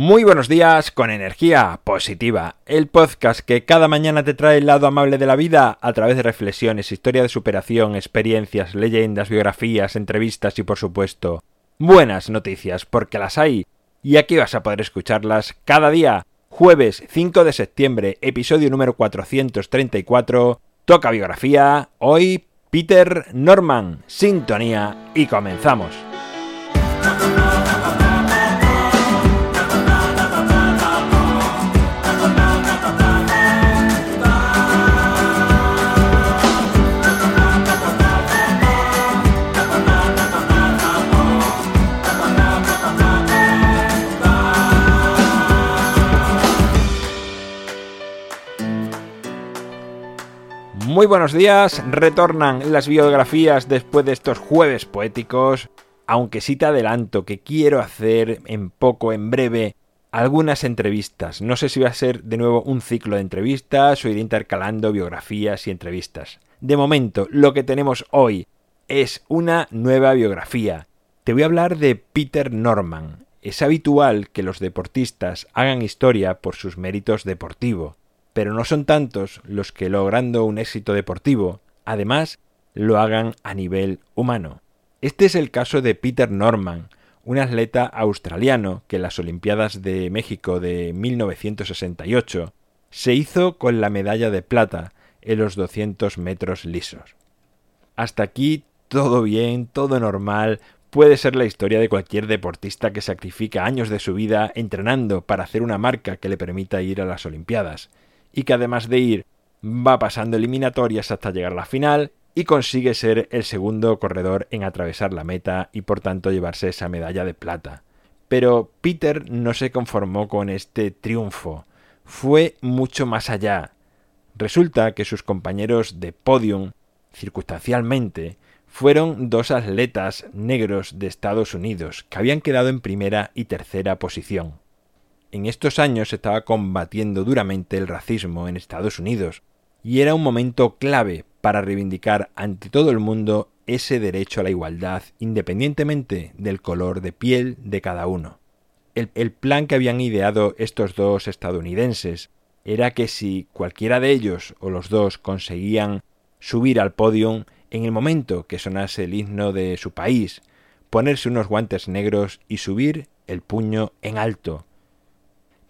Muy buenos días con energía positiva, el podcast que cada mañana te trae el lado amable de la vida a través de reflexiones, historia de superación, experiencias, leyendas, biografías, entrevistas y por supuesto buenas noticias porque las hay y aquí vas a poder escucharlas cada día. Jueves 5 de septiembre, episodio número 434, toca biografía, hoy Peter Norman, sintonía y comenzamos. Muy buenos días, retornan las biografías después de estos jueves poéticos, aunque sí te adelanto que quiero hacer en poco, en breve, algunas entrevistas. No sé si va a ser de nuevo un ciclo de entrevistas o ir intercalando biografías y entrevistas. De momento, lo que tenemos hoy es una nueva biografía. Te voy a hablar de Peter Norman. Es habitual que los deportistas hagan historia por sus méritos deportivos pero no son tantos los que logrando un éxito deportivo, además, lo hagan a nivel humano. Este es el caso de Peter Norman, un atleta australiano que en las Olimpiadas de México de 1968 se hizo con la medalla de plata en los 200 metros lisos. Hasta aquí todo bien, todo normal, puede ser la historia de cualquier deportista que sacrifica años de su vida entrenando para hacer una marca que le permita ir a las Olimpiadas y que además de ir va pasando eliminatorias hasta llegar a la final y consigue ser el segundo corredor en atravesar la meta y por tanto llevarse esa medalla de plata. Pero Peter no se conformó con este triunfo, fue mucho más allá. Resulta que sus compañeros de podium, circunstancialmente, fueron dos atletas negros de Estados Unidos que habían quedado en primera y tercera posición. En estos años se estaba combatiendo duramente el racismo en Estados Unidos, y era un momento clave para reivindicar ante todo el mundo ese derecho a la igualdad independientemente del color de piel de cada uno. El, plan que habían ideado estos dos estadounidenses era que si cualquiera de ellos o los dos conseguían subir al podio en el momento que sonase el himno de su país, ponerse unos guantes negros y subir el puño en alto,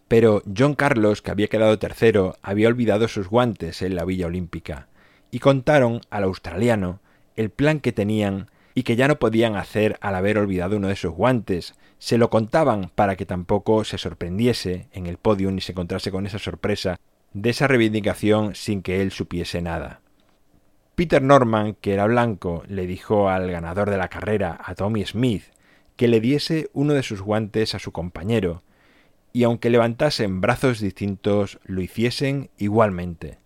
pero John Carlos, que había quedado tercero, había olvidado sus guantes en la Villa Olímpica, y contaron al australiano el plan que tenían y que ya no podían hacer al haber olvidado uno de sus guantes. Se lo contaban para que tampoco se sorprendiese en el podio ni se encontrase con esa sorpresa de esa reivindicación sin que él supiese nada. Peter Norman, que era blanco, le dijo al ganador de la carrera, a Tommy Smith, que le diese uno de sus guantes a su compañero, y aunque levantasen brazos distintos, lo hiciesen igualmente.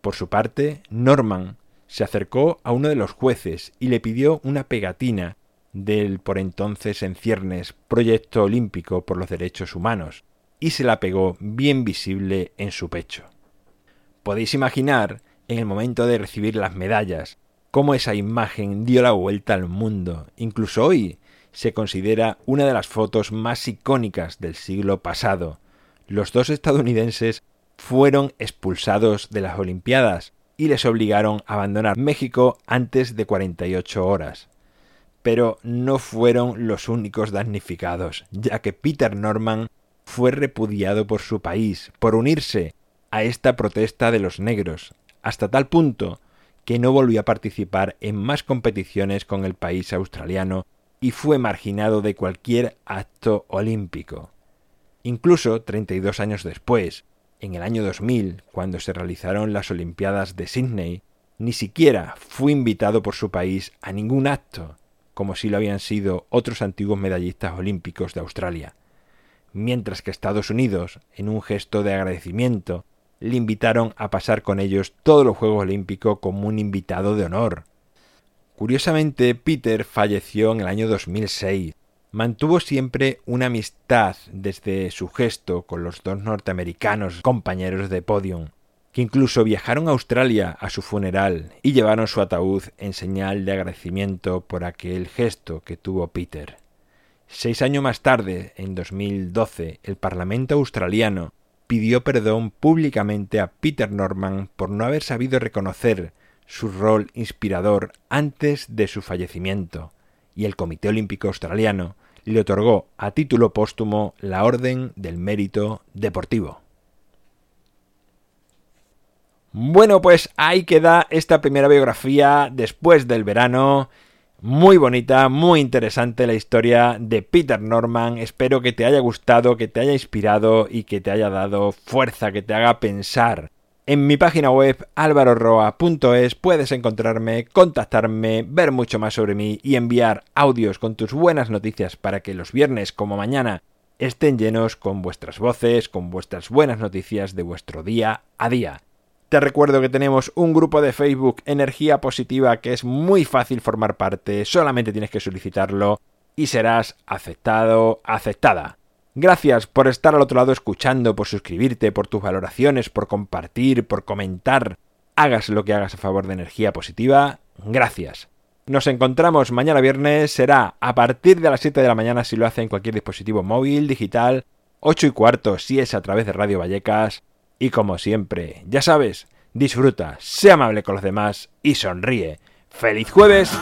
Por su parte, Norman se acercó a uno de los jueces y le pidió una pegatina del por entonces en ciernes Proyecto Olímpico por los Derechos Humanos, y se la pegó bien visible en su pecho. Podéis imaginar, en el momento de recibir las medallas, cómo esa imagen dio la vuelta al mundo. Incluso hoy, se considera una de las fotos más icónicas del siglo pasado. Los dos estadounidenses fueron expulsados de las Olimpiadas y les obligaron a abandonar México antes de 48 horas. Pero no fueron los únicos damnificados, ya que Peter Norman fue repudiado por su país por unirse a esta protesta de los negros, hasta tal punto que no volvió a participar en más competiciones con el país australiano y fue marginado de cualquier acto olímpico. Incluso 32 años después, en el año 2000, cuando se realizaron las Olimpiadas de Sydney, ni siquiera fue invitado por su país a ningún acto, como si lo habían sido otros antiguos medallistas olímpicos de Australia, mientras que Estados Unidos, en un gesto de agradecimiento, le invitaron a pasar con ellos todos los Juegos Olímpicos como un invitado de honor, Curiosamente, Peter falleció en el año 2006. Mantuvo siempre una amistad desde su gesto con los dos norteamericanos compañeros de podium, que incluso viajaron a Australia a su funeral y llevaron su ataúd en señal de agradecimiento por aquel gesto que tuvo Peter. Seis años más tarde, en 2012, el Parlamento australiano pidió perdón públicamente a Peter Norman por no haber sabido reconocer su rol inspirador antes de su fallecimiento, y el Comité Olímpico Australiano le otorgó a título póstumo la Orden del Mérito Deportivo. Bueno, pues ahí queda esta primera biografía después del verano. Muy bonita, muy interesante la historia de Peter Norman. Espero que te haya gustado, que te haya inspirado y que te haya dado fuerza, que te haga pensar. En mi página web alvaroroa.es puedes encontrarme, contactarme, ver mucho más sobre mí y enviar audios con tus buenas noticias para que los viernes como mañana estén llenos con vuestras voces, con vuestras buenas noticias de vuestro día a día. Te recuerdo que tenemos un grupo de Facebook Energía Positiva que es muy fácil formar parte, solamente tienes que solicitarlo y serás aceptado, aceptada. Gracias por estar al otro lado escuchando, por suscribirte, por tus valoraciones, por compartir, por comentar. Hagas lo que hagas a favor de energía positiva. Gracias. Nos encontramos mañana viernes, será a partir de las 7 de la mañana si lo hace en cualquier dispositivo móvil, digital, 8 y cuarto si es a través de Radio Vallecas y como siempre, ya sabes, disfruta, sea amable con los demás y sonríe. ¡Feliz jueves!